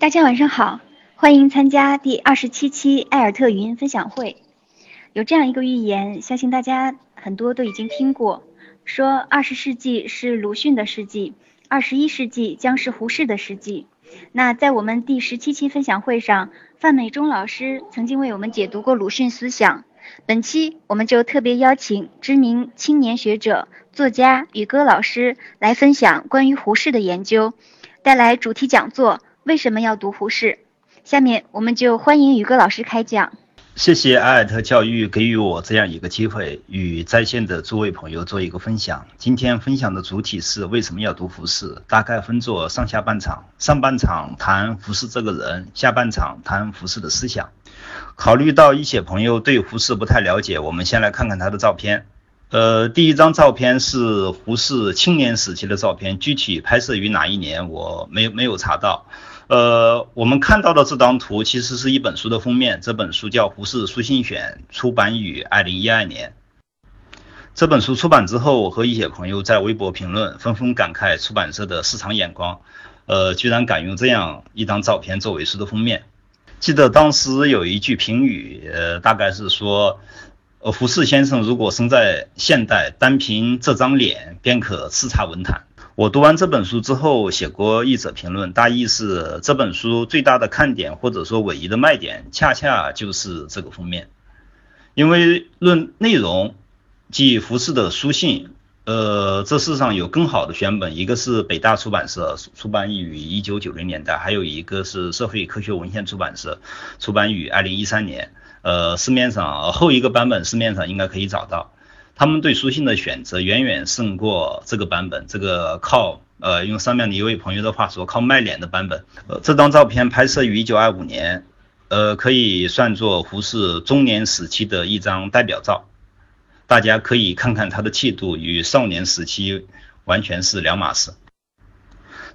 大家晚上好，欢迎参加第二十七期艾尔特语音分享会。有这样一个寓言，相信大家很多都已经听过，说二十世纪是鲁迅的世纪，二十一世纪将是胡适的世纪。那在我们第十七期分享会上，范美忠老师曾经为我们解读过鲁迅思想。本期我们就特别邀请知名青年学者、作家宇歌老师来分享关于胡适的研究，带来主题讲座。为什么要读胡适？下面我们就欢迎宇哥老师开讲。谢谢艾尔特教育给予我这样一个机会，与在线的诸位朋友做一个分享。今天分享的主题是为什么要读胡适，大概分作上下半场。上半场谈胡适这个人，下半场谈胡适的思想。考虑到一些朋友对胡适不太了解，我们先来看看他的照片。呃，第一张照片是胡适青年时期的照片，具体拍摄于哪一年，我没没有查到。呃，我们看到的这张图其实是一本书的封面，这本书叫《胡适书信选》，出版于二零一二年。这本书出版之后，我和一些朋友在微博评论，纷纷感慨出版社的市场眼光，呃，居然敢用这样一张照片作为书的封面。记得当时有一句评语，呃，大概是说，呃，胡适先生如果生在现代，单凭这张脸便可叱咤文坛。我读完这本书之后，写过译者评论，大意是这本书最大的看点或者说唯一的卖点，恰恰就是这个封面。因为论内容，即服饰的书信，呃，这世上有更好的选本，一个是北大出版社出版于一九九零年代，还有一个是社会科学文献出版社出版于二零一三年。呃，市面上后一个版本市面上应该可以找到。他们对书信的选择远远胜过这个版本，这个靠呃用上面的一位朋友的话说，靠卖脸的版本。呃，这张照片拍摄于一九二五年，呃，可以算作胡适中年时期的一张代表照。大家可以看看他的气度与少年时期完全是两码事。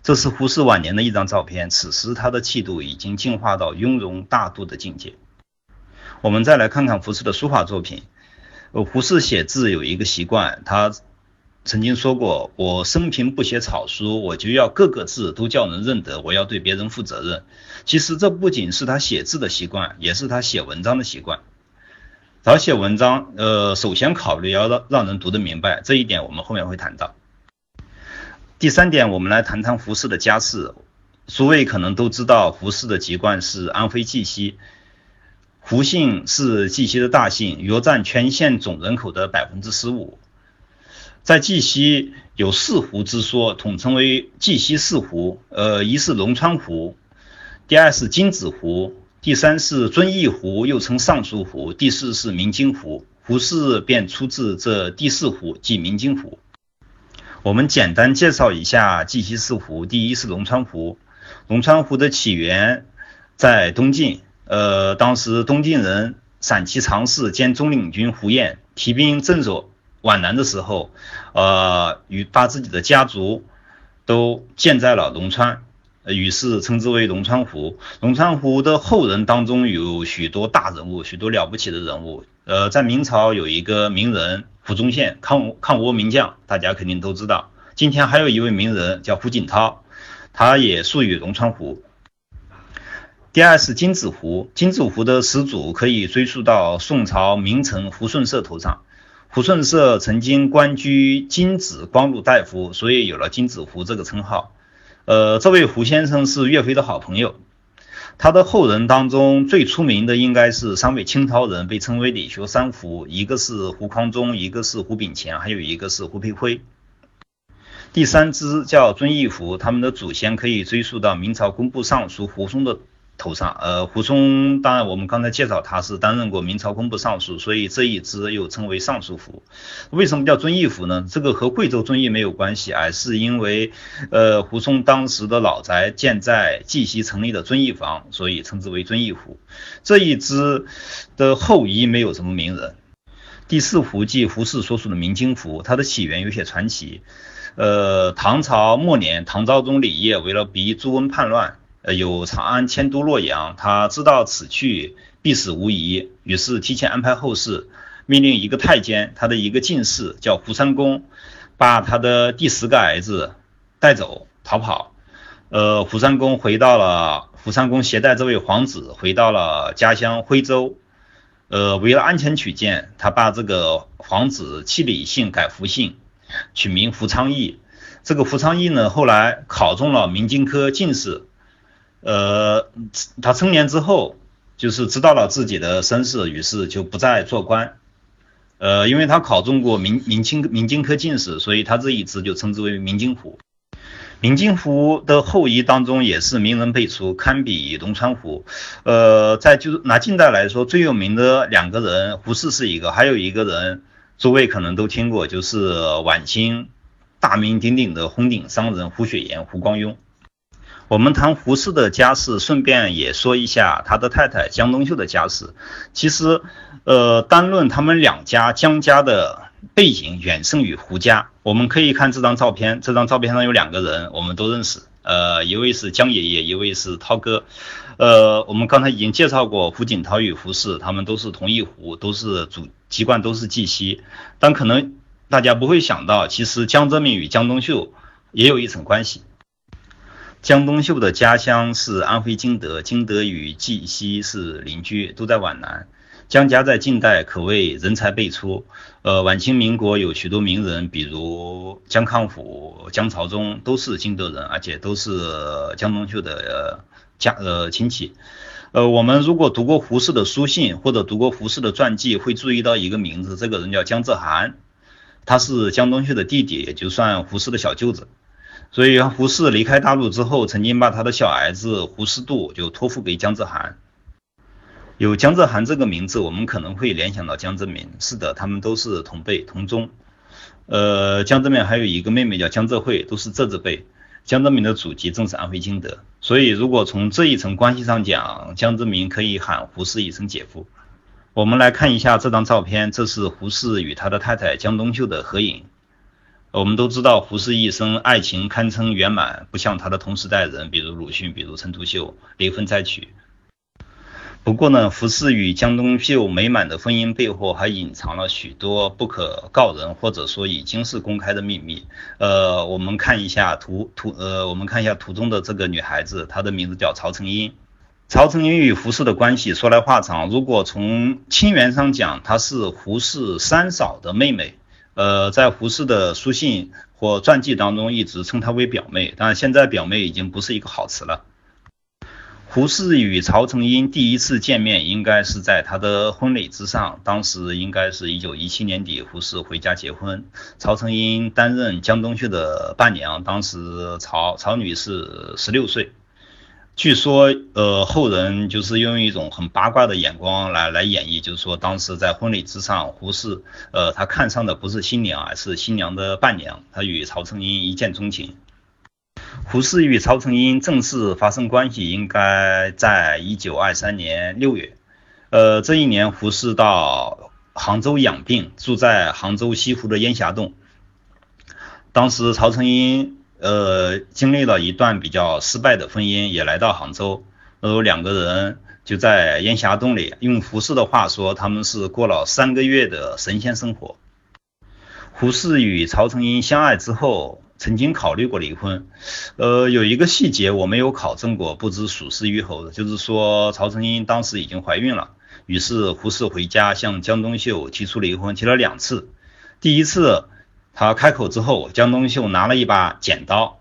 这是胡适晚年的一张照片，此时他的气度已经进化到雍容大度的境界。我们再来看看胡适的书法作品。呃，胡适写字有一个习惯，他曾经说过：“我生平不写草书，我就要各个字都叫人认得，我要对别人负责任。”其实这不仅是他写字的习惯，也是他写文章的习惯。他写文章，呃，首先考虑要让让人读得明白，这一点我们后面会谈到。第三点，我们来谈谈胡适的家世。诸位可能都知道，胡适的籍贯是安徽绩溪。胡姓是绩溪的大姓，约占全县总人口的百分之十五。在绩溪有四湖之说，统称为绩溪四湖。呃，一是龙川湖，第二是金子湖，第三是遵义湖，又称尚书湖，第四是明经湖。胡氏便出自这第四湖，即明经湖。我们简单介绍一下绩溪四湖。第一是龙川湖，龙川湖的起源在东晋。呃，当时东晋人陕西常侍兼中领军胡彦提兵镇守皖南的时候，呃，与把自己的家族都建在了龙川，于是称之为龙川湖。龙川湖的后人当中有许多大人物，许多了不起的人物。呃，在明朝有一个名人胡宗宪，抗抗倭名将，大家肯定都知道。今天还有一位名人叫胡锦涛，他也属于龙川湖。第二是金子湖，金子湖的始祖可以追溯到宋朝名臣胡顺社头上。胡顺社曾经官居金子光禄大夫，所以有了金子湖这个称号。呃，这位胡先生是岳飞的好朋友，他的后人当中最出名的应该是三位清朝人，被称为理学三胡，一个是胡匡忠，一个是胡秉乾，还有一个是胡培辉。第三支叫遵义湖，他们的祖先可以追溯到明朝工部尚书胡松的。头上，呃，胡松，当然我们刚才介绍他是担任过明朝工部尚书，所以这一支又称为尚书府。为什么叫遵义府呢？这个和贵州遵义没有关系，而是因为，呃，胡松当时的老宅建在绩溪城里的遵义坊，所以称之为遵义府。这一支的后裔没有什么名人。第四湖即胡适所属的明经府，它的起源有些传奇。呃，唐朝末年，唐昭宗李晔为了逼朱温叛乱。呃，有长安迁都洛阳，他知道此去必死无疑，于是提前安排后事，命令一个太监，他的一个进士叫胡三公，把他的第十个儿子带走逃跑。呃，胡三公回到了，胡三公携带这位皇子回到了家乡徽州。呃，为了安全起见，他把这个皇子弃李姓改胡姓，取名胡昌义。这个胡昌义呢，后来考中了明经科进士。呃，他成年之后，就是知道了自己的身世，于是就不再做官。呃，因为他考中过明明清明经科进士，所以他这一支就称之为明经湖。明经湖的后裔当中也是名人辈出，堪比龙川湖。呃，在就是拿近代来说，最有名的两个人，胡适是一个，还有一个人，诸位可能都听过，就是晚清大名鼎鼎的红顶商人胡雪岩、胡光庸。我们谈胡适的家世，顺便也说一下他的太太江冬秀的家世。其实，呃，单论他们两家江家的。背景远胜于胡家，我们可以看这张照片，这张照片上有两个人，我们都认识，呃，一位是江爷爷，一位是涛哥，呃，我们刚才已经介绍过胡锦涛与胡适，他们都是同一湖，都是祖籍贯都是绩溪，但可能大家不会想到，其实江泽民与江冬秀也有一层关系。江冬秀的家乡是安徽金德，金德与绩溪是邻居，都在皖南。江家在近代可谓人才辈出，呃，晚清民国有许多名人，比如江康甫、江朝宗，都是金德人，而且都是江冬秀的家呃亲戚。呃，我们如果读过胡适的书信或者读过胡适的传记，会注意到一个名字，这个人叫江泽涵，他是江冬秀的弟弟，也就算胡适的小舅子。所以胡适离开大陆之后，曾经把他的小儿子胡适度就托付给江泽涵。有江泽涵这个名字，我们可能会联想到江泽民。是的，他们都是同辈同宗。呃，江泽民还有一个妹妹叫江泽惠，都是这字辈。江泽民的祖籍正是安徽金德，所以如果从这一层关系上讲，江泽民可以喊胡适一声姐夫。我们来看一下这张照片，这是胡适与他的太太江冬秀的合影。我们都知道胡适一生爱情堪称圆满，不像他的同时代人，比如鲁迅，比如陈独秀，离婚再娶。不过呢，胡适与江冬秀美满的婚姻背后还隐藏了许多不可告人或者说已经是公开的秘密。呃，我们看一下图图，呃，我们看一下图中的这个女孩子，她的名字叫曹成英。曹成英与胡适的关系说来话长，如果从亲缘上讲，她是胡适三嫂的妹妹。呃，在胡适的书信或传记当中，一直称她为表妹，但现在表妹已经不是一个好词了。胡适与曹成英第一次见面，应该是在他的婚礼之上。当时应该是一九一七年底，胡适回家结婚，曹成英担任江冬秀的伴娘。当时曹曹女士十六岁。据说，呃，后人就是用一种很八卦的眼光来来演绎，就是说当时在婚礼之上，胡适，呃，他看上的不是新娘，而是新娘的伴娘，他与曹成英一见钟情。胡适与曹成英正式发生关系，应该在一九二三年六月。呃，这一年胡适到杭州养病，住在杭州西湖的烟霞洞。当时曹成英呃经历了一段比较失败的婚姻，也来到杭州。然后两个人就在烟霞洞里，用胡适的话说，他们是过了三个月的神仙生活。胡适与曹成英相爱之后。曾经考虑过离婚，呃，有一个细节我没有考证过，不知属实与否，就是说曹成英当时已经怀孕了，于是胡适回家向江冬秀提出离婚，提了两次。第一次他开口之后，江冬秀拿了一把剪刀，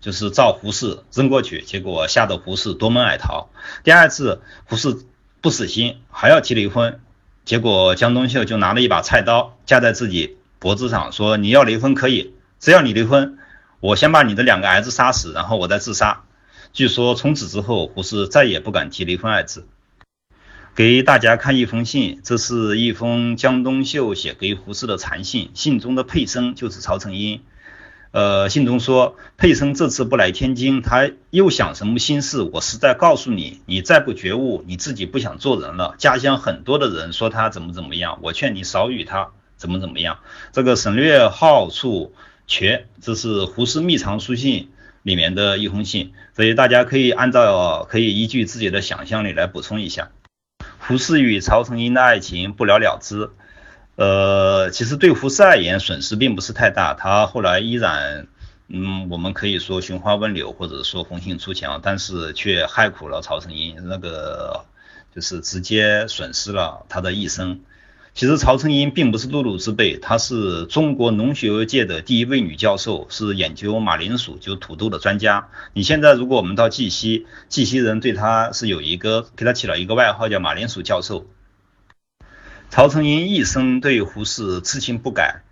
就是照胡适扔过去，结果吓得胡适夺门而逃。第二次胡适不死心，还要提离婚，结果江冬秀就拿了一把菜刀架在自己脖子上，说你要离婚可以。只要你离婚，我先把你的两个儿子杀死，然后我再自杀。据说从此之后，胡适再也不敢提离婚二字。给大家看一封信，这是一封江冬秀写给胡适的长信，信中的佩生就是曹成英。呃，信中说，佩生这次不来天津，他又想什么心事？我实在告诉你，你再不觉悟，你自己不想做人了。家乡很多的人说他怎么怎么样，我劝你少与他怎么怎么样。这个省略号处。缺，这是胡适秘藏书信里面的一封信，所以大家可以按照可以依据自己的想象力来补充一下。胡适与曹成英的爱情不了了之，呃，其实对胡适而言损失并不是太大，他后来依然嗯，我们可以说寻花问柳，或者说红杏出墙，但是却害苦了曹成英，那个就是直接损失了他的一生。其实曹成英并不是碌碌之辈，她是中国农学界的第一位女教授，是研究马铃薯就土豆的专家。你现在如果我们到绩溪，绩溪人对她是有一个给她起了一个外号叫马铃薯教授。曹成英一生对胡适痴情不改，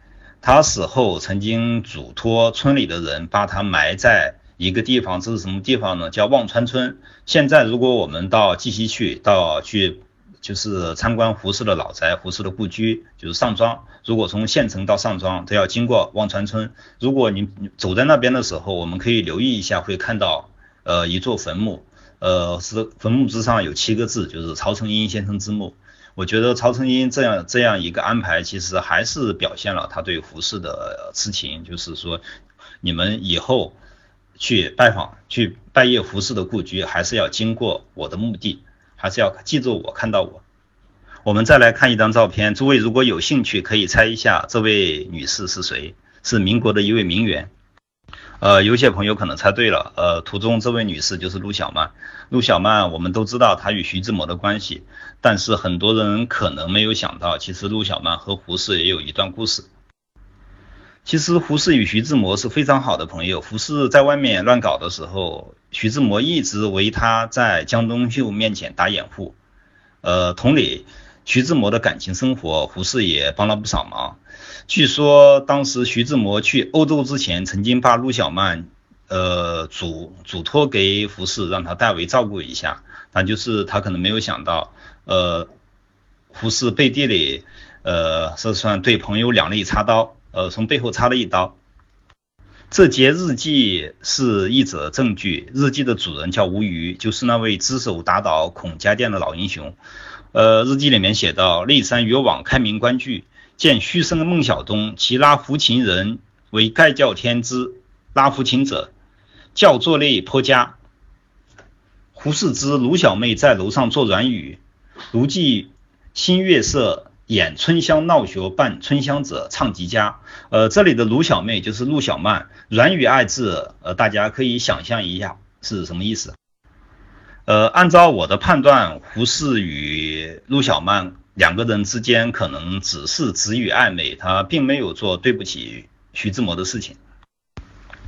他死后曾经嘱托村里的人把他埋在一个地方，这是什么地方呢？叫望川村。现在如果我们到绩溪去，到去。就是参观胡适的老宅，胡适的故居就是上庄。如果从县城到上庄，都要经过望川村。如果你走在那边的时候，我们可以留意一下，会看到呃一座坟墓，呃是坟墓之上有七个字，就是曹成英先生之墓。我觉得曹成英这样这样一个安排，其实还是表现了他对胡适的痴情。就是说，你们以后去拜访、去拜谒胡适的故居，还是要经过我的墓地。还是要记住我，看到我。我们再来看一张照片，诸位如果有兴趣，可以猜一下这位女士是谁？是民国的一位名媛。呃，有些朋友可能猜对了，呃，图中这位女士就是陆小曼。陆小曼，我们都知道她与徐志摩的关系，但是很多人可能没有想到，其实陆小曼和胡适也有一段故事。其实胡适与徐志摩是非常好的朋友。胡适在外面乱搞的时候，徐志摩一直为他在江冬秀面前打掩护。呃，同理，徐志摩的感情生活，胡适也帮了不少忙。据说当时徐志摩去欧洲之前，曾经把陆小曼呃嘱嘱托给胡适，让他代为照顾一下。但就是他可能没有想到，呃，胡适背地里呃是算对朋友两肋插刀。呃，从背后插了一刀。这节日记是一则证据，日记的主人叫吴虞，就是那位只手打倒孔家店的老英雄。呃，日记里面写到：内山越往开明观剧，见虚生孟小冬，其拉胡琴人为盖教天之拉胡琴者，教座内颇佳。胡适之卢小妹在楼上做软语，如记新月色。演春香闹学伴春香者唱极佳。呃，这里的卢小妹就是陆小曼。软语爱字，呃，大家可以想象一下是什么意思。呃，按照我的判断，胡适与陆小曼两个人之间可能只是止语暧昧，他并没有做对不起徐志摩的事情。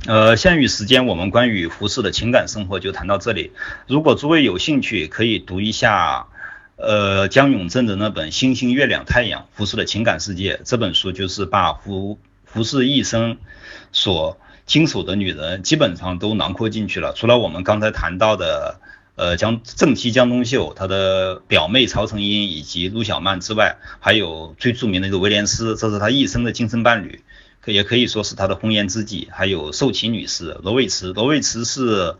呃，限于时间，我们关于胡适的情感生活就谈到这里。如果诸位有兴趣，可以读一下。呃，江永正的那本《星星、月亮、太阳：胡适的情感世界》这本书，就是把胡胡适一生所经手的女人基本上都囊括进去了。除了我们刚才谈到的，呃，江正妻江冬秀，她的表妹曹成英以及陆小曼之外，还有最著名的一个威廉斯，这是他一生的精神伴侣，可也可以说是他的红颜知己。还有寿琪女士、罗维茨，罗维茨是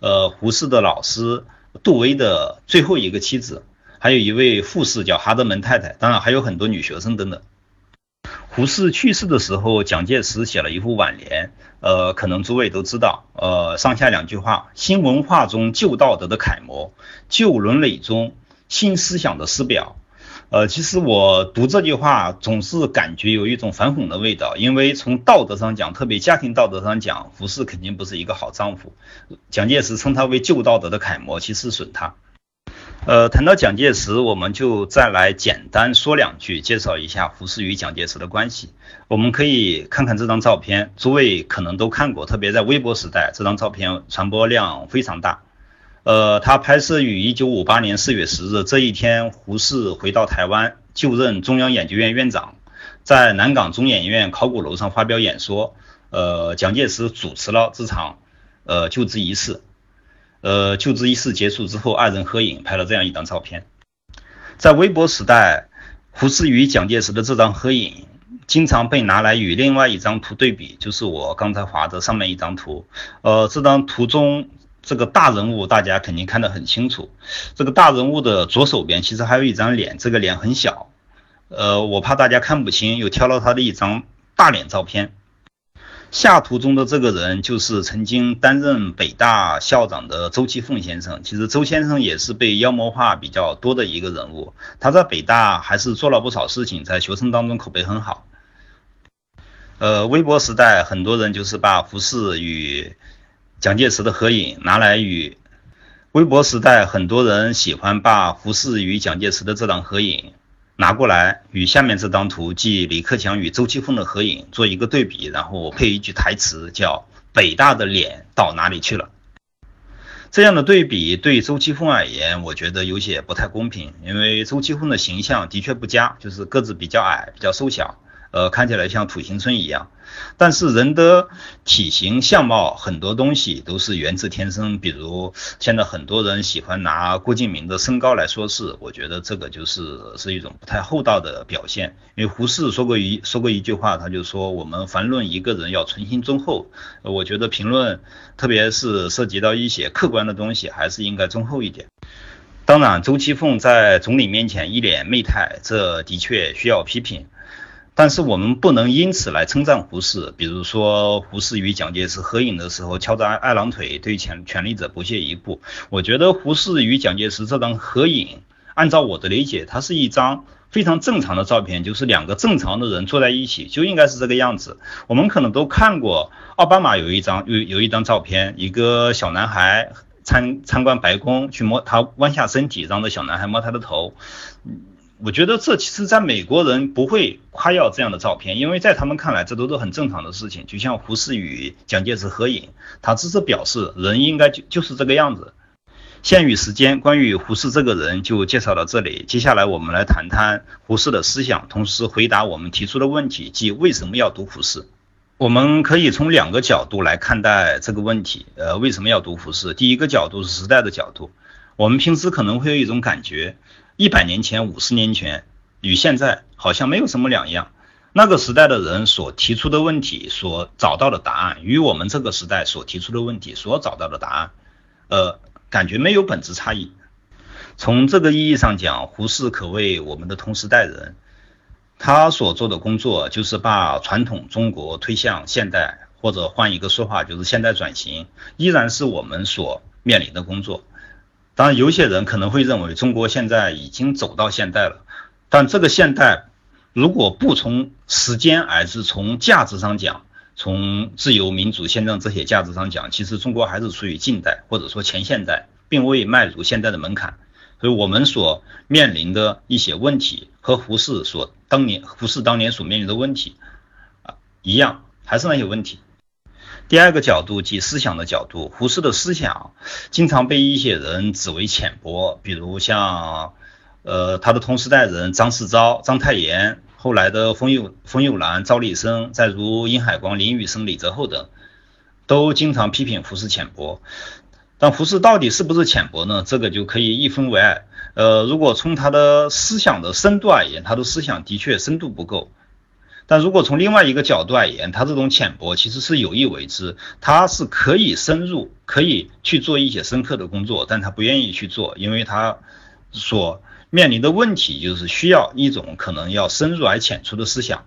呃胡适的老师杜威的最后一个妻子。还有一位护士叫哈德门太太，当然还有很多女学生等等。胡适去世的时候，蒋介石写了一副挽联，呃，可能诸位都知道，呃，上下两句话：新文化中旧道德的楷模，旧伦理中新思想的师表。呃，其实我读这句话总是感觉有一种反讽的味道，因为从道德上讲，特别家庭道德上讲，胡适肯定不是一个好丈夫。蒋介石称他为旧道德的楷模，其实损他。呃，谈到蒋介石，我们就再来简单说两句，介绍一下胡适与蒋介石的关系。我们可以看看这张照片，诸位可能都看过，特别在微博时代，这张照片传播量非常大。呃，他拍摄于一九五八年四月十日这一天，胡适回到台湾就任中央研究院院长，在南港中研院考古楼上发表演说。呃，蒋介石主持了这场呃就职仪式。呃，就职仪式结束之后，二人合影，拍了这样一张照片。在微博时代，胡适与蒋介石的这张合影，经常被拿来与另外一张图对比，就是我刚才划的上面一张图。呃，这张图中这个大人物，大家肯定看得很清楚。这个大人物的左手边其实还有一张脸，这个脸很小。呃，我怕大家看不清，又挑了他的一张大脸照片。下图中的这个人就是曾经担任北大校长的周其凤先生。其实周先生也是被妖魔化比较多的一个人物。他在北大还是做了不少事情，在学生当中口碑很好。呃，微博时代很多人就是把胡适与蒋介石的合影拿来与微博时代很多人喜欢把胡适与蒋介石的这张合影拿过来与下面这张图，即李克强与周其峰的合影做一个对比，然后配一句台词叫“北大的脸到哪里去了”。这样的对比对周其峰而言，我觉得有些不太公平，因为周其峰的形象的确不佳，就是个子比较矮，比较瘦小。呃，看起来像土行孙一样，但是人的体型相貌很多东西都是源自天生，比如现在很多人喜欢拿郭敬明的身高来说事，我觉得这个就是是一种不太厚道的表现。因为胡适说过一说过一句话，他就说我们凡论一个人要存心忠厚，我觉得评论特别是涉及到一些客观的东西，还是应该忠厚一点。当然，周其凤在总理面前一脸媚态，这的确需要批评。但是我们不能因此来称赞胡适，比如说胡适与蒋介石合影的时候翘着二郎腿，对权权力者不屑一顾。我觉得胡适与蒋介石这张合影，按照我的理解，它是一张非常正常的照片，就是两个正常的人坐在一起就应该是这个样子。我们可能都看过奥巴马有一张有有一张照片，一个小男孩参参观白宫去摸他弯下身体，让这小男孩摸他的头。我觉得这其实在美国人不会夸耀这样的照片，因为在他们看来这都是很正常的事情。就像胡适与蒋介石合影，他只是表示人应该就就是这个样子。限于时间，关于胡适这个人就介绍到这里。接下来我们来谈谈胡适的思想，同时回答我们提出的问题，即为什么要读胡适。我们可以从两个角度来看待这个问题。呃，为什么要读胡适？第一个角度是时代的角度。我们平时可能会有一种感觉。一百年前、五十年前与现在好像没有什么两样。那个时代的人所提出的问题、所找到的答案，与我们这个时代所提出的问题、所找到的答案，呃，感觉没有本质差异。从这个意义上讲，胡适可谓我们的同时代人。他所做的工作就是把传统中国推向现代，或者换一个说法，就是现代转型，依然是我们所面临的工作。当然，有些人可能会认为中国现在已经走到现代了，但这个现代如果不从时间，而是从价值上讲，从自由、民主、宪政这些价值上讲，其实中国还是处于近代或者说前现代，并未迈入现代的门槛。所以，我们所面临的一些问题和胡适所当年胡适当年所面临的问题啊一样，还是那些问题。第二个角度即思想的角度，胡适的思想经常被一些人指为浅薄，比如像呃他的同时代人张世钊、章太炎，后来的冯友冯友兰、赵立生，再如殷海光、林语生、李泽厚等，都经常批评胡适浅薄。但胡适到底是不是浅薄呢？这个就可以一分为二。呃，如果从他的思想的深度而言，他的思想的确深度不够。但如果从另外一个角度而言，他这种浅薄其实是有意为之，他是可以深入，可以去做一些深刻的工作，但他不愿意去做，因为他所面临的问题就是需要一种可能要深入而浅出的思想。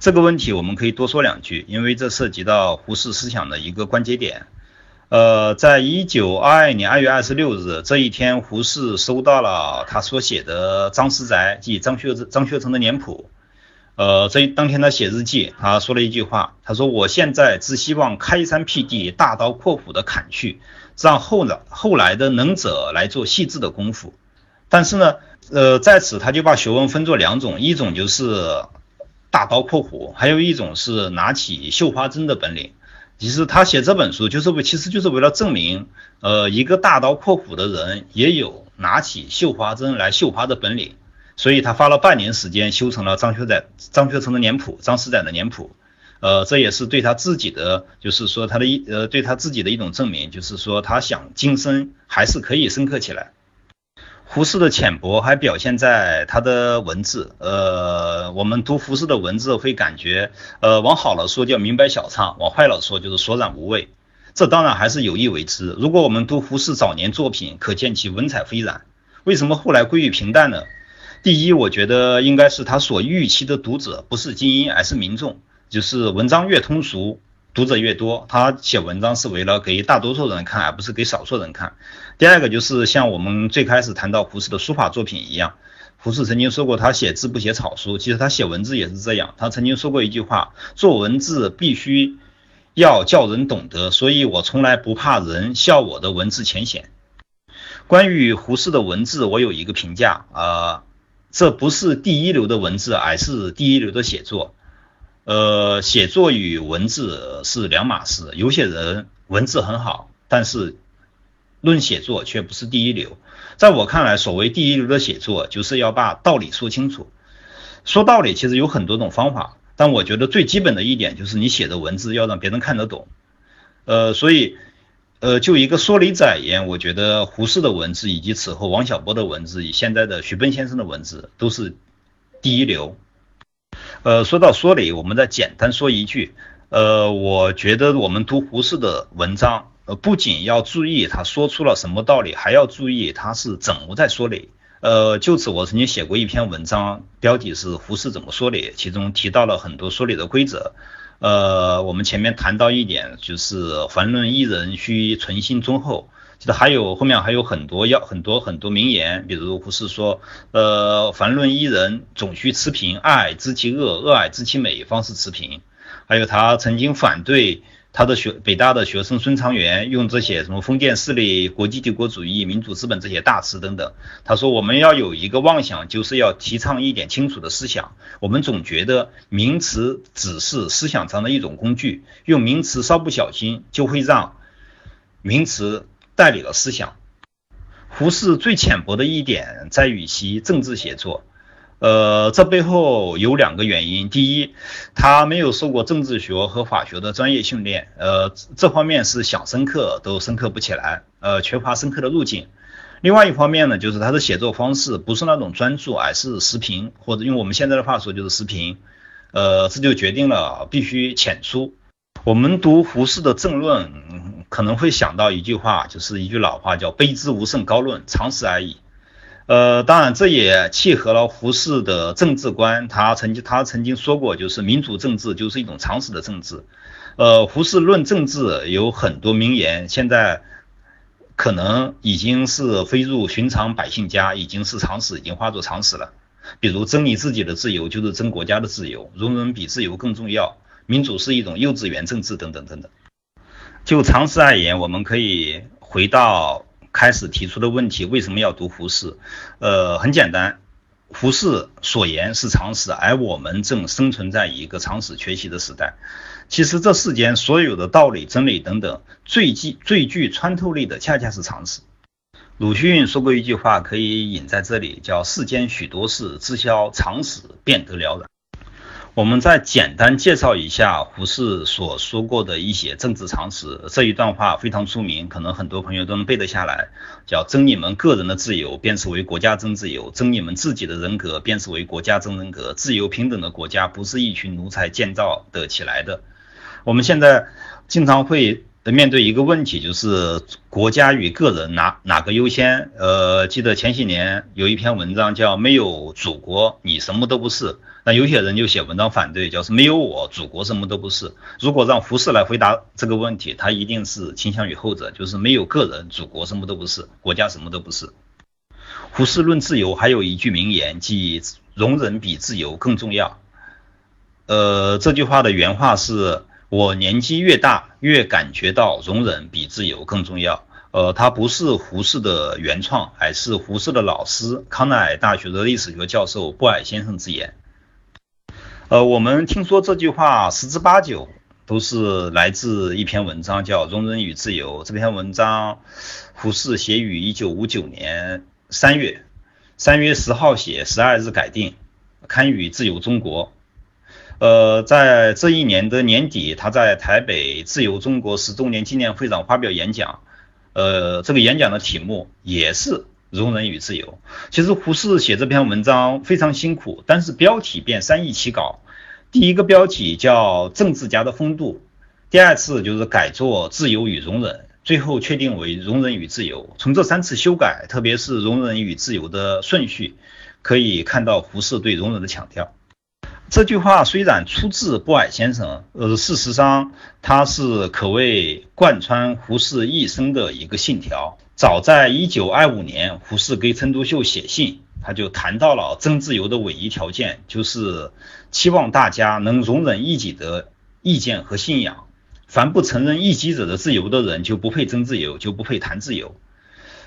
这个问题我们可以多说两句，因为这涉及到胡适思想的一个关节点。呃，在一九二二年二月二十六日这一天，胡适收到了他所写的张师宅即张学张学成的年谱。呃，这当天他写日记，他说了一句话，他说：“我现在只希望开山辟地，大刀阔斧的砍去，让后来后来的能者来做细致的功夫。”但是呢，呃，在此他就把学问分作两种，一种就是大刀阔斧，还有一种是拿起绣花针的本领。其实他写这本书就是为，其实就是为了证明，呃，一个大刀阔斧的人也有拿起绣花针来绣花的本领。所以他花了半年时间修成了张学载、张学成的脸谱、张师载的脸谱，呃，这也是对他自己的，就是说他的一呃对他自己的一种证明，就是说他想今生还是可以深刻起来。胡适的浅薄还表现在他的文字，呃，我们读胡适的文字会感觉，呃，往好了说叫明白晓畅，往坏了说就是索然无味，这当然还是有意为之。如果我们读胡适早年作品，可见其文采斐然。为什么后来归于平淡呢？第一，我觉得应该是他所预期的读者不是精英，而是民众。就是文章越通俗，读者越多。他写文章是为了给大多数人看，而不是给少数人看。第二个就是像我们最开始谈到胡适的书法作品一样，胡适曾经说过，他写字不写草书，其实他写文字也是这样。他曾经说过一句话：做文字必须要叫人懂得，所以我从来不怕人笑我的文字浅显。关于胡适的文字，我有一个评价啊，这不是第一流的文字，而是第一流的写作。呃，写作与文字是两码事。有些人文字很好，但是论写作却不是第一流。在我看来，所谓第一流的写作，就是要把道理说清楚。说道理其实有很多种方法，但我觉得最基本的一点就是你写的文字要让别人看得懂。呃，所以，呃，就一个说理而言，我觉得胡适的文字以及此后王小波的文字，以现在的徐奔先生的文字都是第一流。呃，说到说理，我们再简单说一句，呃，我觉得我们读胡适的文章。呃，不仅要注意他说出了什么道理，还要注意他是怎么在说理。呃，就此我曾经写过一篇文章，标题是《胡适怎么说理》，其中提到了很多说理的规则。呃，我们前面谈到一点，就是凡论一人须存心忠厚。其实还有后面还有很多要很多很多名言，比如胡适说，呃，凡论一人总须持平，爱知其恶，恶爱知其美，方是持平。还有他曾经反对。他的学北大的学生孙长元用这些什么封建势力、国际帝国主义、民主资本这些大词等等，他说我们要有一个妄想，就是要提倡一点清楚的思想。我们总觉得名词只是思想上的一种工具，用名词稍不小心就会让名词代理了思想。胡适最浅薄的一点在于其政治写作。呃，这背后有两个原因。第一，他没有受过政治学和法学的专业训练，呃，这方面是想深刻都深刻不起来，呃，缺乏深刻的路径。另外一方面呢，就是他的写作方式不是那种专注，而是时评，或者用我们现在的话说就是时评，呃，这就决定了必须浅出。我们读胡适的政论，可能会想到一句话，就是一句老话，叫“卑之无甚高论，常识而已”。呃，当然，这也契合了胡适的政治观。他曾经他曾经说过，就是民主政治就是一种常识的政治。呃，胡适论政治有很多名言，现在可能已经是飞入寻常百姓家，已经是常识，已经化作常识了。比如，争你自己的自由就是争国家的自由，容忍比自由更重要，民主是一种幼稚园政治，等等等等。就常识而言，我们可以回到。开始提出的问题，为什么要读胡适？呃，很简单，胡适所言是常识，而我们正生存在一个常识缺席的时代。其实这世间所有的道理、真理等等，最具最具穿透力的，恰恰是常识。鲁迅说过一句话，可以引在这里，叫“世间许多事，知晓常识，便得了然”。我们再简单介绍一下胡适所说过的一些政治常识。这一段话非常出名，可能很多朋友都能背得下来，叫“争你们个人的自由，便是为国家争自由；争你们自己的人格，便是为国家争人格。自由平等的国家，不是一群奴才建造的起来的。”我们现在经常会面对一个问题，就是国家与个人哪哪个优先？呃，记得前几年有一篇文章叫“没有祖国，你什么都不是”。那有些人就写文章反对，就是没有我，祖国什么都不是。如果让胡适来回答这个问题，他一定是倾向于后者，就是没有个人，祖国什么都不是，国家什么都不是。胡适论自由还有一句名言，即容忍比自由更重要。呃，这句话的原话是我年纪越大，越感觉到容忍比自由更重要。呃，他不是胡适的原创，而是胡适的老师康奈尔大学的历史学教授布尔先生之言。呃，我们听说这句话十之八九都是来自一篇文章，叫《容忍与自由》。这篇文章，胡适写于一九五九年三月，三月十号写，十二日改定，刊于《自由中国》。呃，在这一年的年底，他在台北自由中国十周年纪念会上发表演讲。呃，这个演讲的题目也是。容忍与自由。其实胡适写这篇文章非常辛苦，但是标题便三易其稿。第一个标题叫“政治家的风度”，第二次就是改作“自由与容忍”，最后确定为“容忍与自由”。从这三次修改，特别是“容忍与自由”的顺序，可以看到胡适对容忍的强调。这句话虽然出自布尔先生，呃，事实上他是可谓贯穿胡适一生的一个信条。早在一九二五年，胡适给陈独秀写信，他就谈到了真自由的唯一条件，就是期望大家能容忍异己的意见和信仰。凡不承认异己者的自由的人，就不配真自由，就不配谈自由。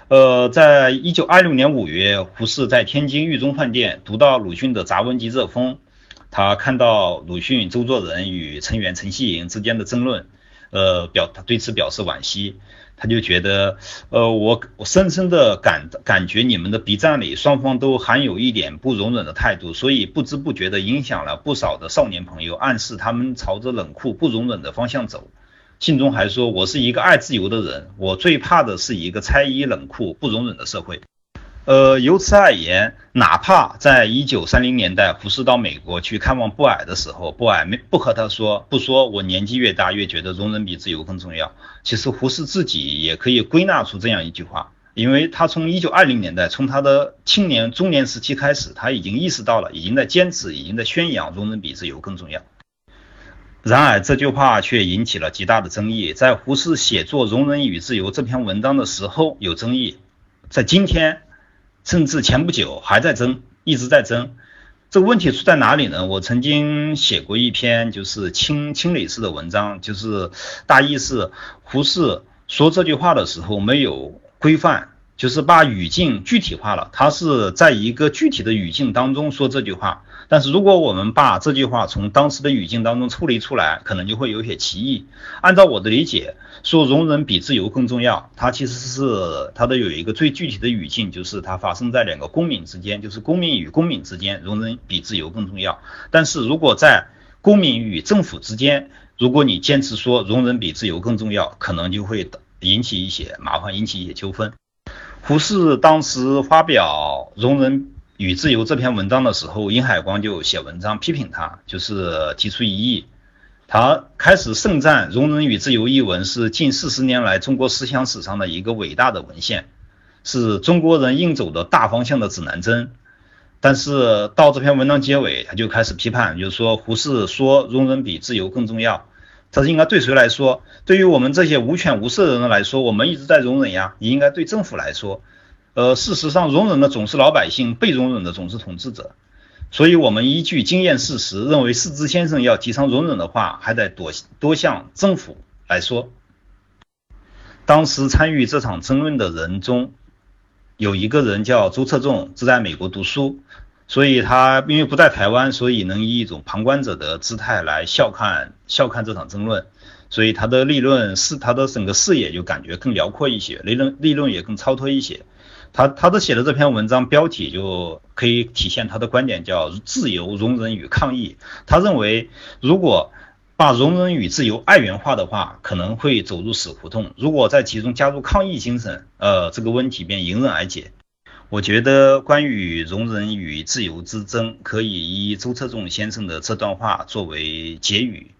呃，在一九二六年五月，胡适在天津狱中饭店读到鲁迅的《杂文集热风》，他看到鲁迅、周作人与陈元、陈希莹之间的争论，呃，表他对此表示惋惜。他就觉得，呃，我我深深的感感觉你们的笔战里双方都含有一点不容忍的态度，所以不知不觉的影响了不少的少年朋友，暗示他们朝着冷酷不容忍的方向走。信中还说，我是一个爱自由的人，我最怕的是一个猜疑、冷酷、不容忍的社会。呃，由此而言，哪怕在一九三零年代，胡适到美国去看望布尔的时候，布尔没不和他说，不说我年纪越大越觉得容忍比自由更重要。其实胡适自己也可以归纳出这样一句话，因为他从一九二零年代，从他的青年中年时期开始，他已经意识到了，已经在坚持，已经在宣扬容忍比自由更重要。然而这句话却引起了极大的争议，在胡适写作《容忍与自由》这篇文章的时候有争议，在今天。甚至前不久还在争，一直在争。这个问题出在哪里呢？我曾经写过一篇就是清清理式的文章，就是大意是胡适说这句话的时候没有规范，就是把语境具体化了。他是在一个具体的语境当中说这句话。但是如果我们把这句话从当时的语境当中抽离出来，可能就会有些歧义。按照我的理解，说容忍比自由更重要，它其实是它的有一个最具体的语境，就是它发生在两个公民之间，就是公民与公民之间，容忍比自由更重要。但是如果在公民与政府之间，如果你坚持说容忍比自由更重要，可能就会引起一些麻烦，引起一些纠纷。胡适当时发表容忍。与自由这篇文章的时候，殷海光就写文章批评他，就是提出异议。他开始盛赞《容忍与自由》一文是近四十年来中国思想史上的一个伟大的文献，是中国人应走的大方向的指南针。但是到这篇文章结尾，他就开始批判，就是说胡适说容忍比自由更重要，他是应该对谁来说？对于我们这些无权无势的人来说，我们一直在容忍呀，你应该对政府来说。呃，事实上，容忍的总是老百姓，被容忍的总是统治者。所以，我们依据经验事实，认为世之先生要提倡容忍的话，还得多多向政府来说。当时参与这场争论的人中，有一个人叫周策纵，是在美国读书，所以他因为不在台湾，所以能以一种旁观者的姿态来笑看笑看这场争论，所以他的立论是他的整个视野就感觉更辽阔一些，立论立论也更超脱一些。他他的写的这篇文章标题就可以体现他的观点，叫自由、容忍与抗议。他认为，如果把容忍与自由二元化的话，可能会走入死胡同；如果在其中加入抗议精神，呃，这个问题便迎刃而解。我觉得关于容忍与自由之争，可以以周策纵先生的这段话作为结语。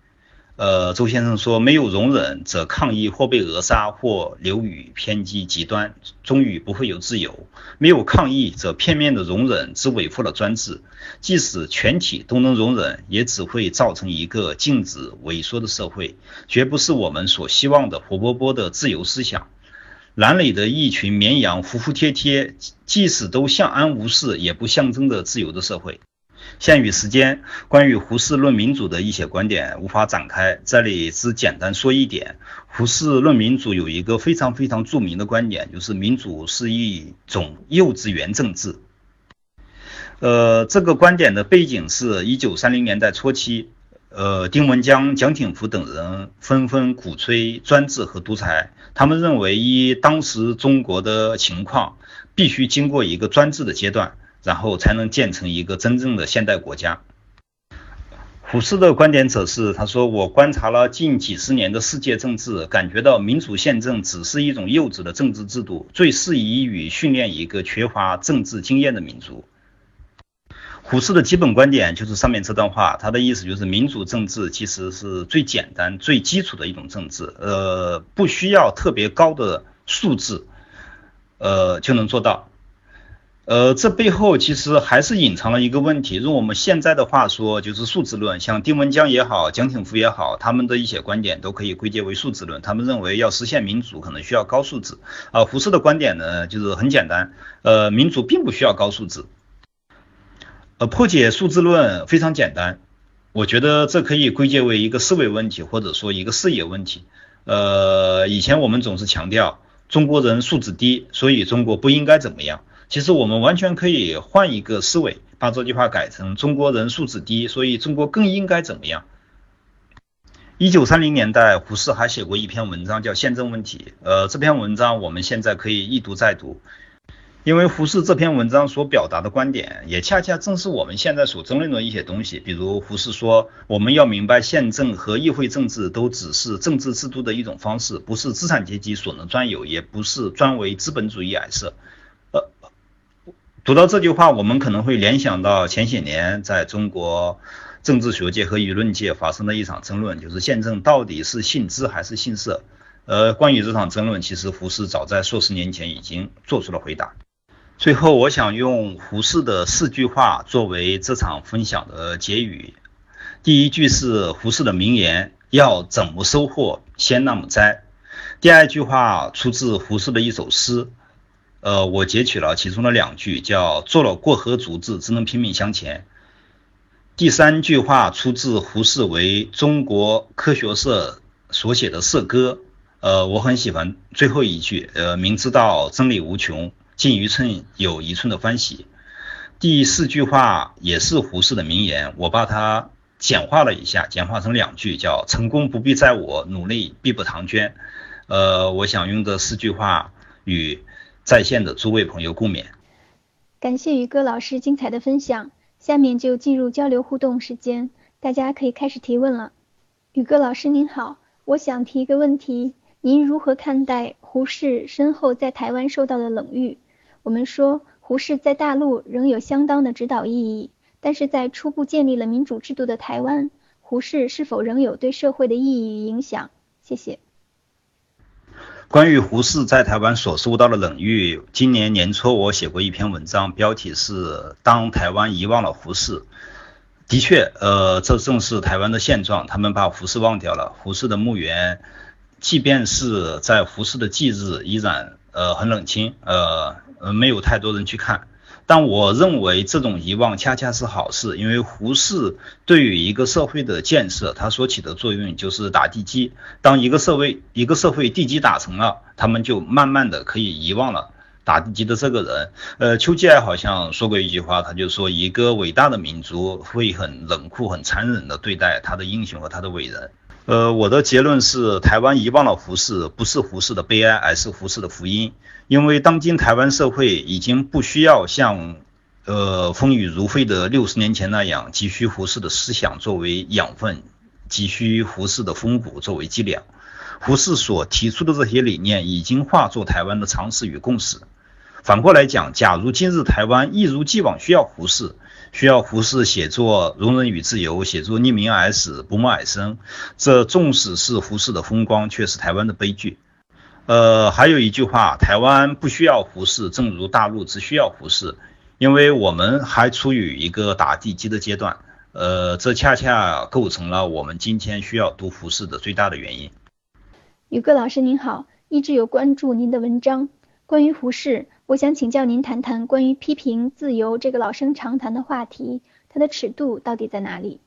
呃，周先生说，没有容忍，则抗议或被扼杀，或流于偏激极端，终于不会有自由；没有抗议，则片面的容忍只维护了专制。即使全体都能容忍，也只会造成一个静止萎缩的社会，绝不是我们所希望的活泼泼的自由思想。栏里的一群绵羊服服帖帖，即使都相安无事，也不象征着自由的社会。限于时间，关于胡适论民主的一些观点无法展开，这里只简单说一点：胡适论民主有一个非常非常著名的观点，就是民主是一种幼稚园政治。呃，这个观点的背景是一九三零年代初期，呃，丁文江、蒋鼎福等人纷纷鼓吹专制和独裁，他们认为以当时中国的情况，必须经过一个专制的阶段。然后才能建成一个真正的现代国家。胡适的观点则是，他说：“我观察了近几十年的世界政治，感觉到民主宪政只是一种幼稚的政治制度，最适宜于训练一个缺乏政治经验的民族。”胡适的基本观点就是上面这段话，他的意思就是，民主政治其实是最简单、最基础的一种政治，呃，不需要特别高的素质，呃，就能做到。呃，这背后其实还是隐藏了一个问题。用我们现在的话说，就是数字论。像丁文江也好，蒋挺夫也好，他们的一些观点都可以归结为数字论。他们认为要实现民主，可能需要高素质。啊，胡适的观点呢，就是很简单，呃，民主并不需要高素质，呃，破解数字论非常简单，我觉得这可以归结为一个思维问题，或者说一个视野问题。呃，以前我们总是强调中国人素质低，所以中国不应该怎么样。其实我们完全可以换一个思维，把这句话改成中国人素质低，所以中国更应该怎么样。一九三零年代，胡适还写过一篇文章叫《宪政问题》。呃，这篇文章我们现在可以一读再读。因为胡适这篇文章所表达的观点，也恰恰正是我们现在所争论的一些东西。比如胡适说，我们要明白，宪政和议会政治都只是政治制度的一种方式，不是资产阶级所能专有，也不是专为资本主义而设。读到这句话，我们可能会联想到前些年在中国政治学界和舆论界发生的一场争论，就是宪政到底是信资还是信社？呃，关于这场争论，其实胡适早在数十年前已经做出了回答。最后，我想用胡适的四句话作为这场分享的结语。第一句是胡适的名言：“要怎么收获，先那么栽。”第二句话出自胡适的一首诗，呃，我截取了其中的两句，叫“做了过河卒子，只能拼命向前。”第三句话出自胡适为中国科学社所写的社歌，呃，我很喜欢最后一句，呃，明知道真理无穷。进一寸有一寸的欢喜。第四句话也是胡适的名言，我把它简化了一下，简化成两句，叫“成功不必在我，努力必不唐捐”。呃，我想用这四句话与在线的诸位朋友共勉。感谢宇哥老师精彩的分享，下面就进入交流互动时间，大家可以开始提问了。宇哥老师您好，我想提一个问题，您如何看待胡适身后在台湾受到的冷遇？我们说胡适在大陆仍有相当的指导意义，但是在初步建立了民主制度的台湾，胡适是否仍有对社会的意义与影响？谢谢。关于胡适在台湾所受到的冷遇，今年年初我写过一篇文章，标题是《当台湾遗忘了胡适》。的确，呃，这正是台湾的现状，他们把胡适忘掉了。胡适的墓园，即便是在胡适的忌日，依然呃很冷清，呃。没有太多人去看，但我认为这种遗忘恰恰是好事，因为胡适对于一个社会的建设，他所起的作用就是打地基。当一个社会一个社会地基打成了，他们就慢慢的可以遗忘了打地基的这个人。呃，丘吉尔好像说过一句话，他就说一个伟大的民族会很冷酷、很残忍的对待他的英雄和他的伟人。呃，我的结论是，台湾遗忘了胡适，不是胡适的悲哀，而是胡适的福音。因为当今台湾社会已经不需要像，呃，风雨如晦的六十年前那样，急需胡适的思想作为养分，急需胡适的风骨作为脊梁。胡适所提出的这些理念，已经化作台湾的常识与共识。反过来讲，假如今日台湾一如既往需要胡适，需要胡适写作《容忍与自由》，写作《匿名而死，不默而生》，这纵使是胡适的风光，却是台湾的悲剧。呃，还有一句话，台湾不需要胡适，正如大陆只需要胡适，因为我们还处于一个打地基的阶段。呃，这恰恰构成了我们今天需要读胡适的最大的原因。宇哥老师您好，一直有关注您的文章，关于胡适。我想请教您谈谈关于批评自由这个老生常谈的话题，它的尺度到底在哪里？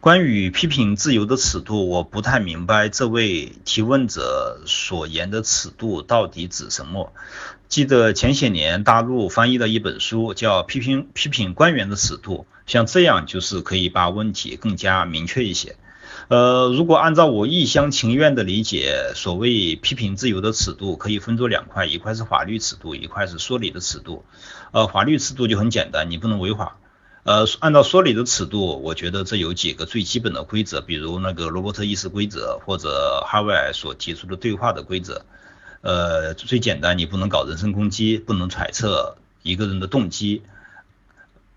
关于批评自由的尺度，我不太明白这位提问者所言的尺度到底指什么。记得前些年大陆翻译的一本书叫《批评批评官员的尺度》，像这样就是可以把问题更加明确一些。呃，如果按照我一厢情愿的理解，所谓批评自由的尺度可以分作两块，一块是法律尺度，一块是说理的尺度。呃，法律尺度就很简单，你不能违法。呃，按照说理的尺度，我觉得这有几个最基本的规则，比如那个罗伯特议事规则或者哈维尔所提出的对话的规则。呃，最简单，你不能搞人身攻击，不能揣测一个人的动机，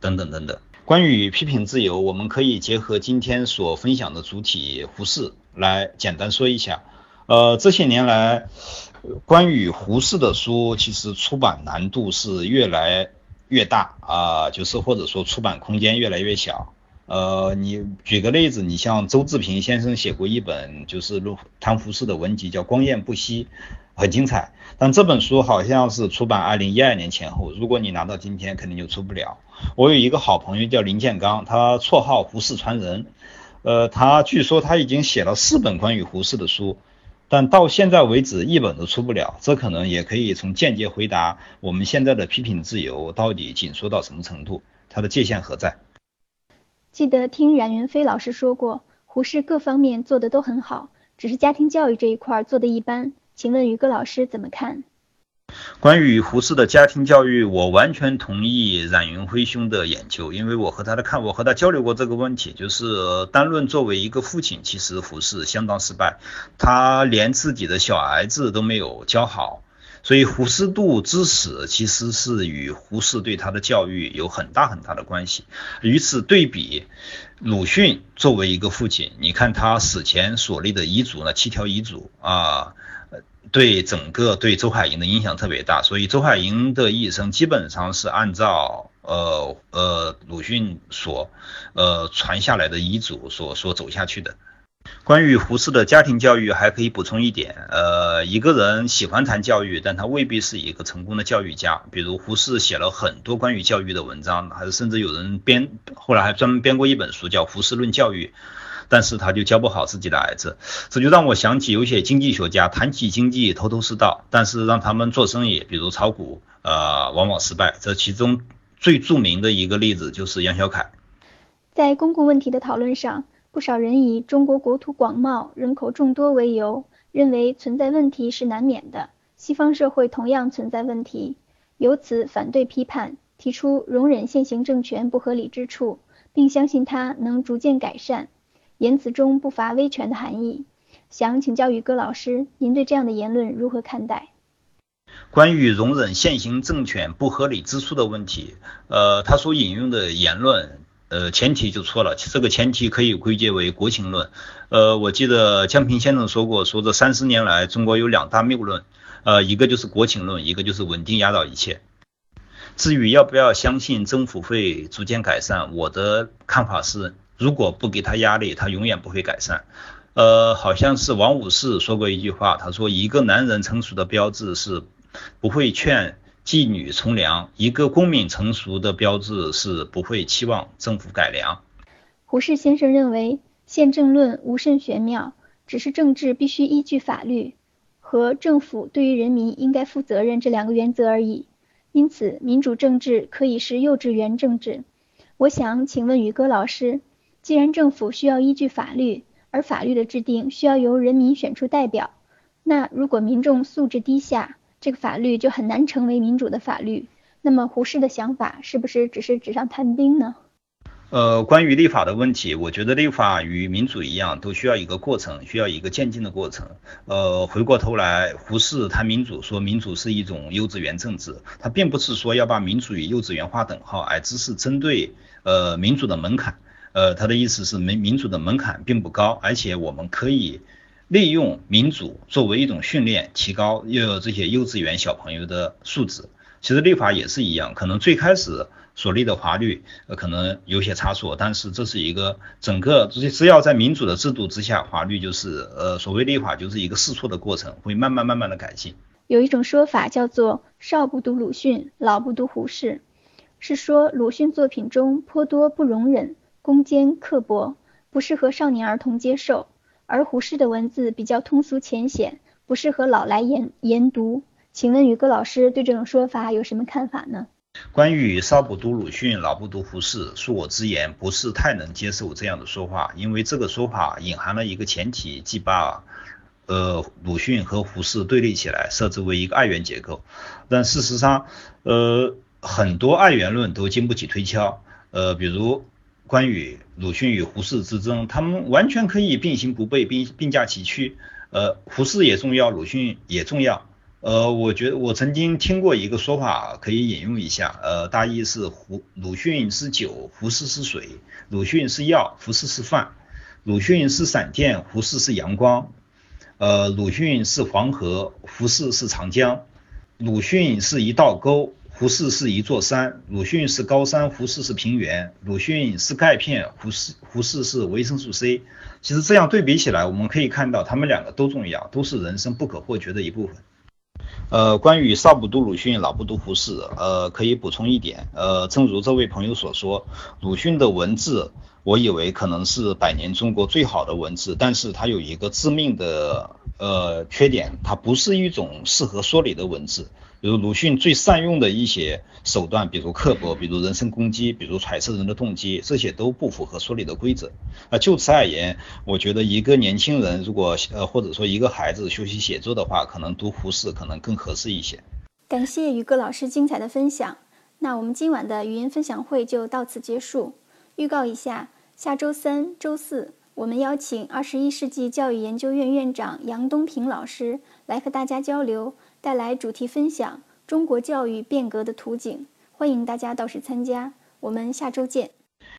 等等等等。关于批评自由，我们可以结合今天所分享的主体胡适来简单说一下。呃，这些年来，关于胡适的书，其实出版难度是越来越大啊，就是或者说出版空间越来越小。呃，你举个例子，你像周志平先生写过一本就是谈胡适的文集，叫《光焰不息》。很精彩。但这本书好像是出版二零一二年前后，如果你拿到今天，肯定就出不了。我有一个好朋友叫林建刚，他绰号胡适传人，呃，他据说他已经写了四本关于胡适的书。但到现在为止一本都出不了，这可能也可以从间接回答我们现在的批评自由到底紧缩到什么程度，它的界限何在？记得听冉云飞老师说过，胡适各方面做的都很好，只是家庭教育这一块儿做的一般。请问于哥老师怎么看？关于胡适的家庭教育，我完全同意冉云辉兄的研究，因为我和他的看，我和他交流过这个问题，就是单论作为一个父亲，其实胡适相当失败，他连自己的小儿子都没有教好，所以胡适度之死其实是与胡适对他的教育有很大很大的关系。与此对比，鲁迅作为一个父亲，你看他死前所立的遗嘱呢，七条遗嘱啊。对整个对周海婴的影响特别大，所以周海婴的一生基本上是按照呃呃鲁迅所呃传下来的遗嘱所所走下去的。关于胡适的家庭教育，还可以补充一点，呃，一个人喜欢谈教育，但他未必是一个成功的教育家。比如胡适写了很多关于教育的文章，还是甚至有人编，后来还专门编过一本书叫《胡适论教育》。但是他就教不好自己的儿子，这就让我想起有些经济学家谈起经济头头是道，但是让他们做生意，比如炒股，呃，往往失败。这其中最著名的一个例子就是杨小凯。在公共问题的讨论上，不少人以中国国土广袤、人口众多为由，认为存在问题是难免的。西方社会同样存在问题，由此反对批判，提出容忍现行政权不合理之处，并相信它能逐渐改善。言辞中不乏威权的含义，想请教宇哥老师，您对这样的言论如何看待？关于容忍现行政权不合理之处的问题，呃，他所引用的言论，呃，前提就错了，这个前提可以归结为国情论。呃，我记得江平先生说过，说这三十年来中国有两大谬论，呃，一个就是国情论，一个就是稳定压倒一切。至于要不要相信政府会逐渐改善，我的看法是。如果不给他压力，他永远不会改善。呃，好像是王武士说过一句话，他说一个男人成熟的标志是不会劝妓女从良，一个公民成熟的标志是不会期望政府改良。胡适先生认为，宪政论无甚玄妙，只是政治必须依据法律和政府对于人民应该负责任这两个原则而已。因此，民主政治可以是幼稚园政治。我想请问宇哥老师。既然政府需要依据法律，而法律的制定需要由人民选出代表，那如果民众素质低下，这个法律就很难成为民主的法律。那么胡适的想法是不是只是纸上谈兵呢？呃，关于立法的问题，我觉得立法与民主一样，都需要一个过程，需要一个渐进的过程。呃，回过头来，胡适谈民主，说民主是一种幼稚园政治，他并不是说要把民主与幼稚园划等号，而只是针对呃民主的门槛。呃，他的意思是民民主的门槛并不高，而且我们可以利用民主作为一种训练，提高幼这些幼稚园小朋友的素质。其实立法也是一样，可能最开始所立的法律呃可能有些差错，但是这是一个整个只要在民主的制度之下，法律就是呃所谓立法就是一个试错的过程，会慢慢慢慢的改进。有一种说法叫做少不读鲁迅，老不读胡适，是说鲁迅作品中颇多不容忍。攻坚刻薄，不适合少年儿童接受；而胡适的文字比较通俗浅显，不适合老来研研读。请问宇哥老师对这种说法有什么看法呢？关于少不读鲁迅，老不读胡适，恕我直言，不是太能接受这样的说法，因为这个说法隐含了一个前提，即把呃鲁迅和胡适对立起来，设置为一个二元结构。但事实上，呃很多二元论都经不起推敲，呃比如。关于鲁迅与胡适之争，他们完全可以并行不悖，并并驾齐驱。呃，胡适也重要，鲁迅也重要。呃，我觉得我曾经听过一个说法，可以引用一下。呃，大意是胡鲁迅是酒，胡适是水；鲁迅是药，胡适是饭；鲁迅是闪电，胡适是阳光；呃，鲁迅是黄河，胡适是长江；鲁迅是一道沟。胡适是一座山，鲁迅是高山，胡适是平原。鲁迅是钙片，胡适胡适是维生素 C。其实这样对比起来，我们可以看到他们两个都重要，都是人生不可或缺的一部分。呃，关于少不读鲁迅，老不读胡适，呃，可以补充一点，呃，正如这位朋友所说，鲁迅的文字，我以为可能是百年中国最好的文字，但是它有一个致命的呃缺点，它不是一种适合说理的文字。比如鲁迅最善用的一些手段，比如刻薄，比如人身攻击，比如揣测人的动机，这些都不符合说理的规则。那就此而言，我觉得一个年轻人如果呃或者说一个孩子学习写作的话，可能读胡适可能更合适一些。感谢宇哥老师精彩的分享。那我们今晚的语音分享会就到此结束。预告一下，下周三、周四，我们邀请二十一世纪教育研究院院长杨东平老师来和大家交流。带来主题分享：中国教育变革的图景，欢迎大家到时参加。我们下周见。